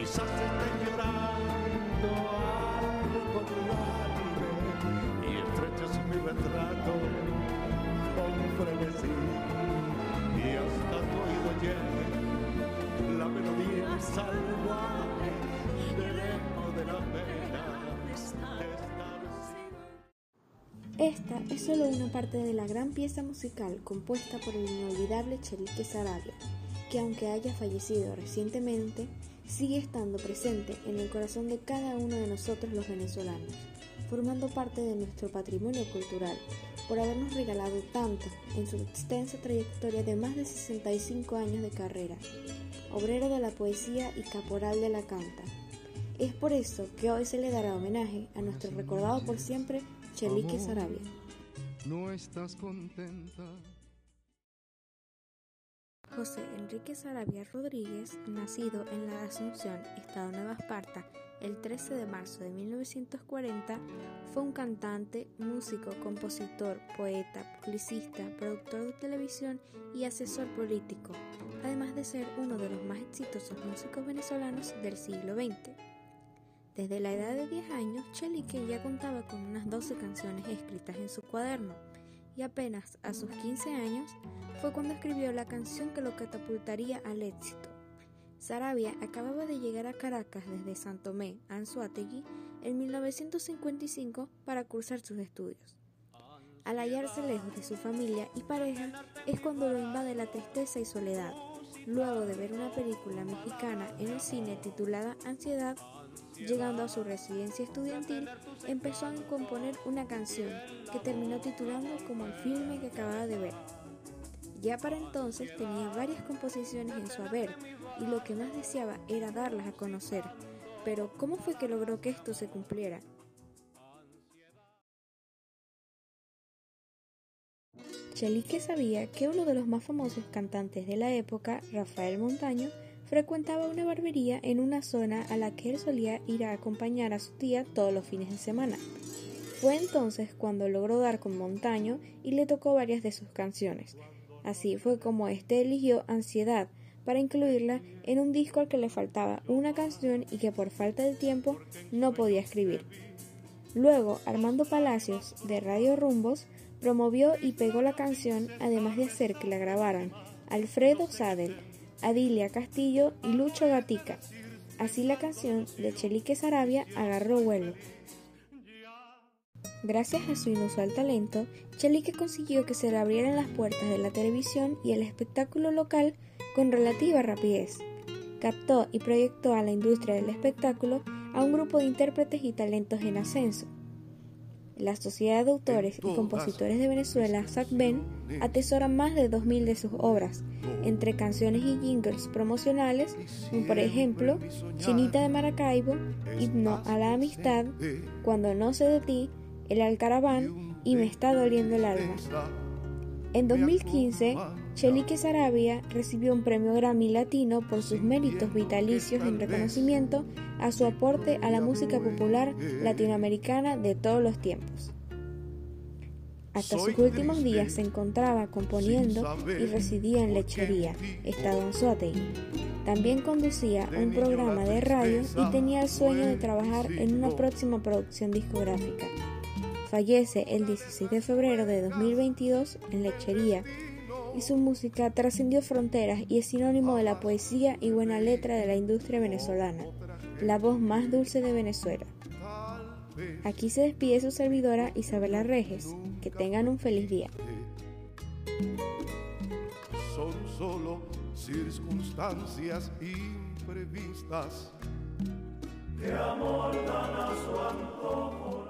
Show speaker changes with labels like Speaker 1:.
Speaker 1: quizás esté llorando algo lágrime y estrechas mi retrato con frenesí. Y hasta tu oído llegue la melodía salvaje del eco de la pena
Speaker 2: Esta es solo una parte de la gran pieza musical compuesta por el inolvidable Chelique Sarabia, que aunque haya fallecido recientemente, sigue estando presente en el corazón de cada uno de nosotros los venezolanos, formando parte de nuestro patrimonio cultural, por habernos regalado tanto en su extensa trayectoria de más de 65 años de carrera, obrero de la poesía y caporal de la canta. Es por eso que hoy se le dará homenaje a nuestro recordado por siempre Chelique Sarabia.
Speaker 3: No estás contenta.
Speaker 2: José Enrique Sarabia Rodríguez, nacido en la Asunción, Estado Nueva Esparta, el 13 de marzo de 1940, fue un cantante, músico, compositor, poeta, publicista, productor de televisión y asesor político, además de ser uno de los más exitosos músicos venezolanos del siglo XX. Desde la edad de 10 años, Chelique ya contaba con unas 12 canciones escritas en su cuaderno, y apenas a sus 15 años fue cuando escribió la canción que lo catapultaría al éxito. Sarabia acababa de llegar a Caracas desde Santomé, Anzuategui, en 1955 para cursar sus estudios. Al hallarse lejos de su familia y pareja es cuando lo invade la tristeza y soledad, luego de ver una película mexicana en el cine titulada Ansiedad Llegando a su residencia estudiantil, empezó a componer una canción que terminó titulando como el filme que acababa de ver. Ya para entonces tenía varias composiciones en su haber y lo que más deseaba era darlas a conocer. Pero ¿cómo fue que logró que esto se cumpliera? Chelique sabía que uno de los más famosos cantantes de la época, Rafael Montaño, frecuentaba una barbería en una zona a la que él solía ir a acompañar a su tía todos los fines de semana. Fue entonces cuando logró dar con Montaño y le tocó varias de sus canciones. Así fue como éste eligió Ansiedad para incluirla en un disco al que le faltaba una canción y que por falta de tiempo no podía escribir. Luego, Armando Palacios, de Radio Rumbos, promovió y pegó la canción, además de hacer que la grabaran Alfredo Sadel, Adilia Castillo y Lucho Gatica. Así la canción de Chelique Sarabia agarró vuelo. Gracias a su inusual talento, Chelique consiguió que se le abrieran las puertas de la televisión y el espectáculo local con relativa rapidez. Captó y proyectó a la industria del espectáculo a un grupo de intérpretes y talentos en ascenso. La Sociedad de Autores y Compositores de Venezuela, SACBEN, atesora más de 2.000 de sus obras, entre canciones y jingles promocionales, como por ejemplo Chinita de Maracaibo, Himno a la Amistad, Cuando no sé de ti, El Alcaraván y Me está doliendo el alma. En 2015, Chelique Sarabia recibió un premio Grammy Latino por sus méritos vitalicios en reconocimiento a su aporte a la música popular latinoamericana de todos los tiempos. Hasta sus últimos días se encontraba componiendo y residía en Lechería, estado Anzoátegui. También conducía un programa de radio y tenía el sueño de trabajar en una próxima producción discográfica. Fallece el 16 de febrero de 2022 en Lechería y su música trascendió fronteras y es sinónimo de la poesía y buena letra de la industria venezolana, la voz más dulce de Venezuela. Aquí se despide su servidora Isabela Reges. Que tengan un feliz día.
Speaker 3: Son solo circunstancias imprevistas.
Speaker 1: amor tan a su antojo.